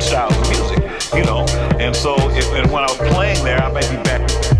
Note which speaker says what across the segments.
Speaker 1: styles of music, you know. And so, if, and when I was playing there, I might be back.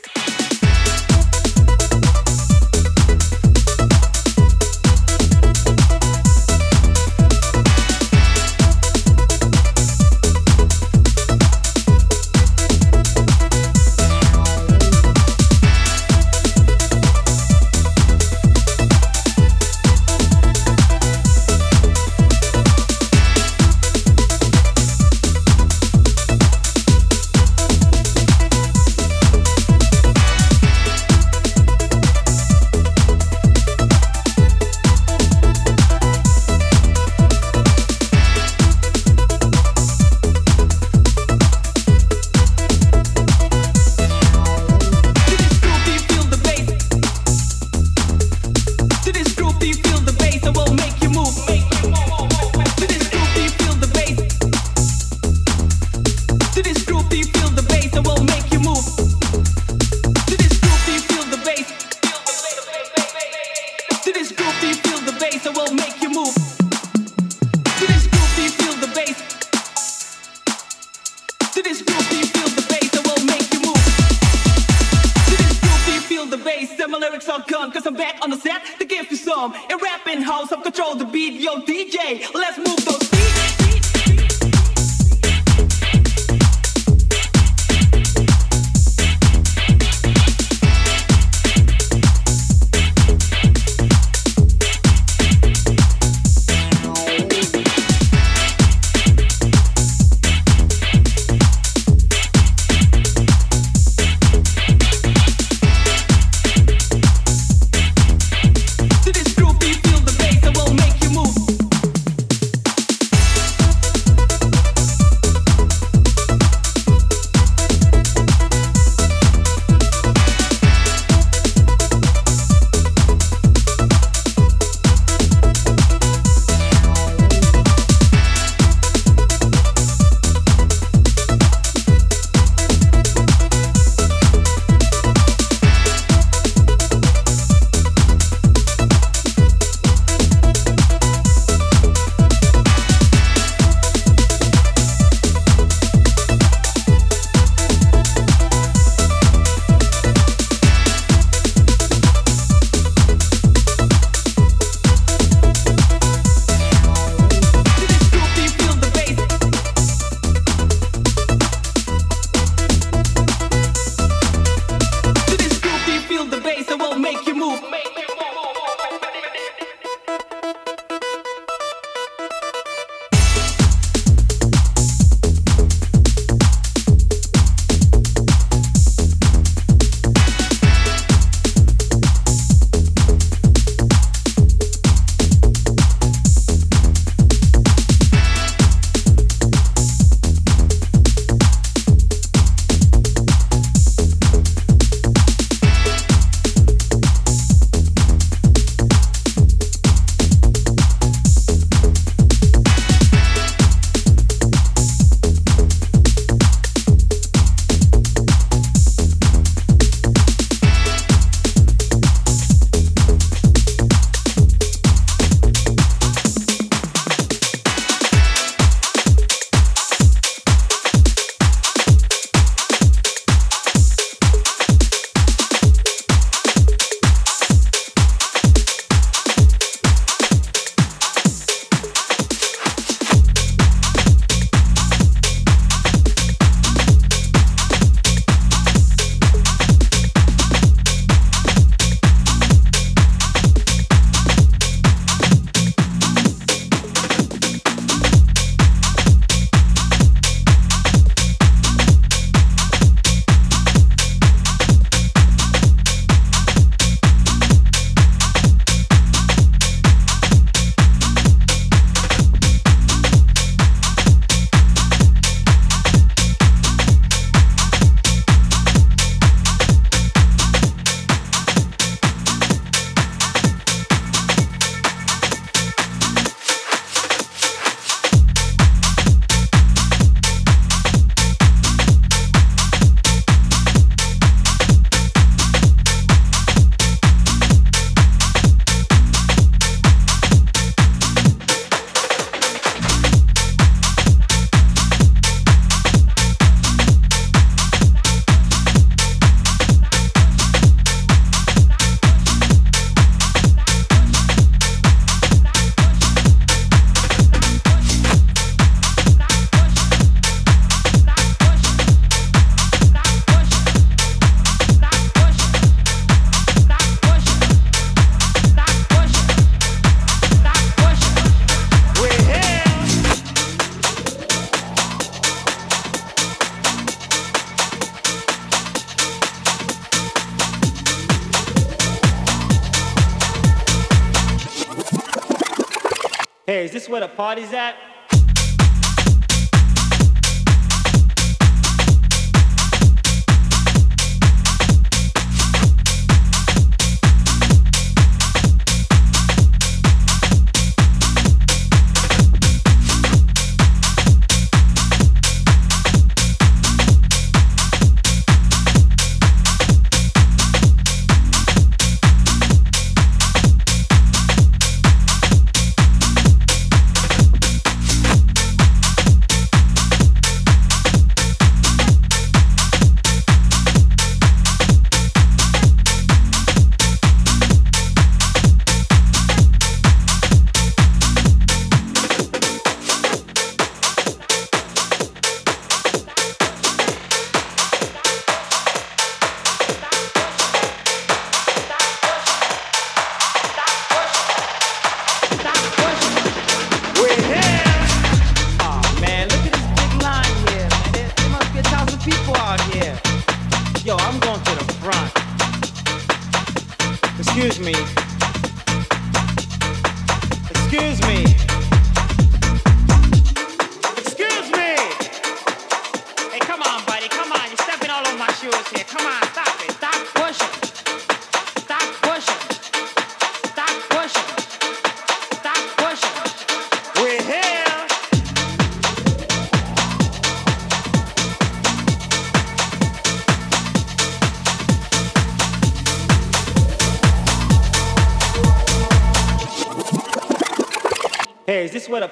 Speaker 2: Hey, is this where the party's at?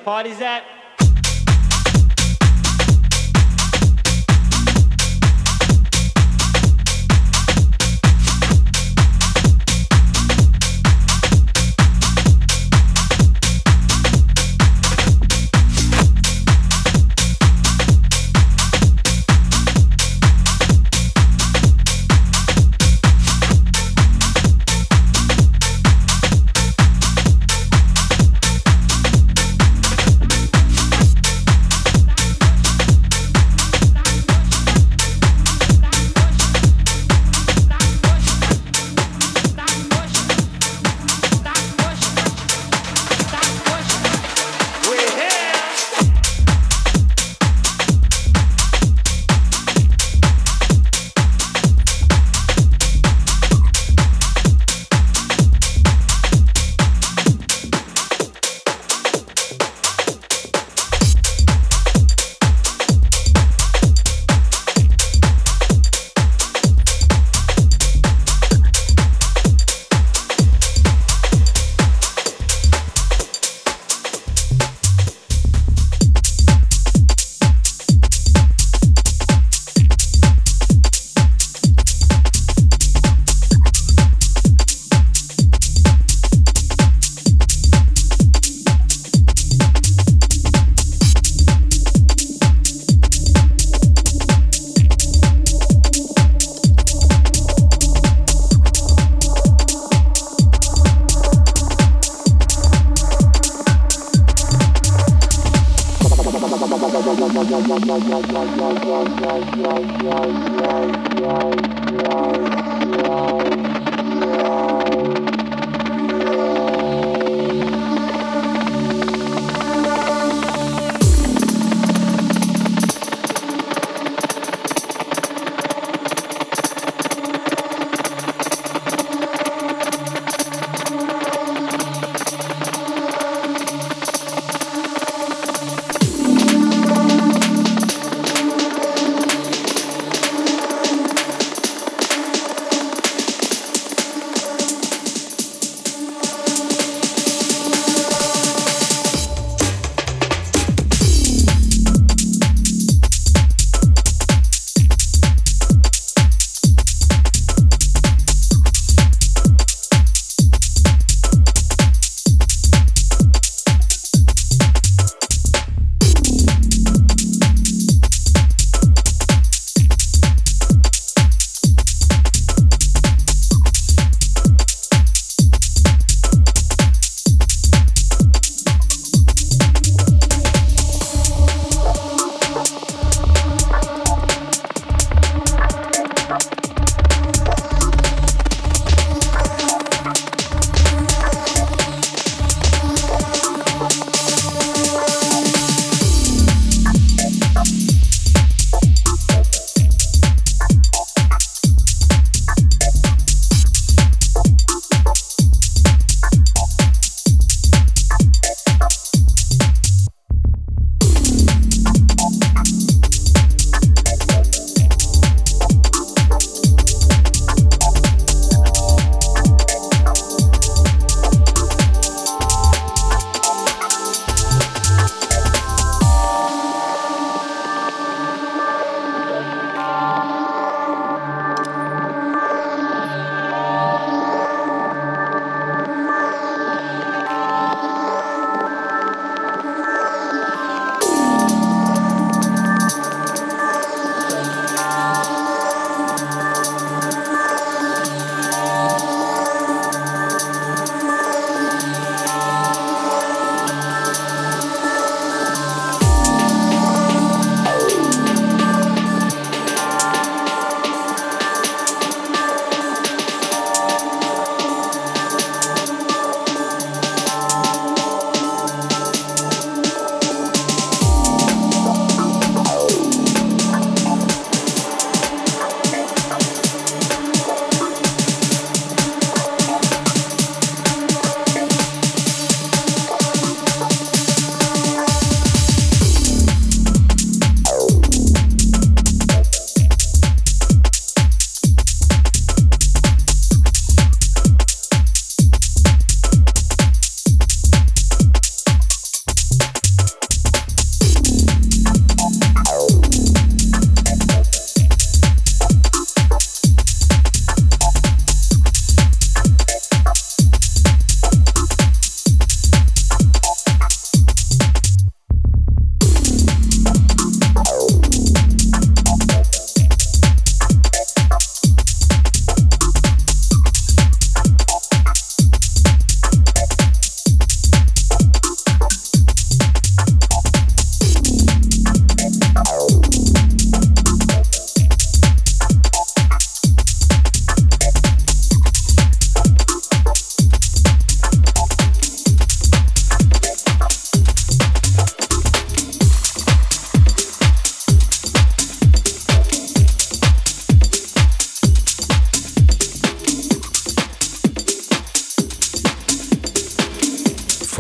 Speaker 2: Where the party's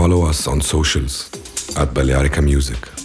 Speaker 3: Follow us on socials at Balearica Music.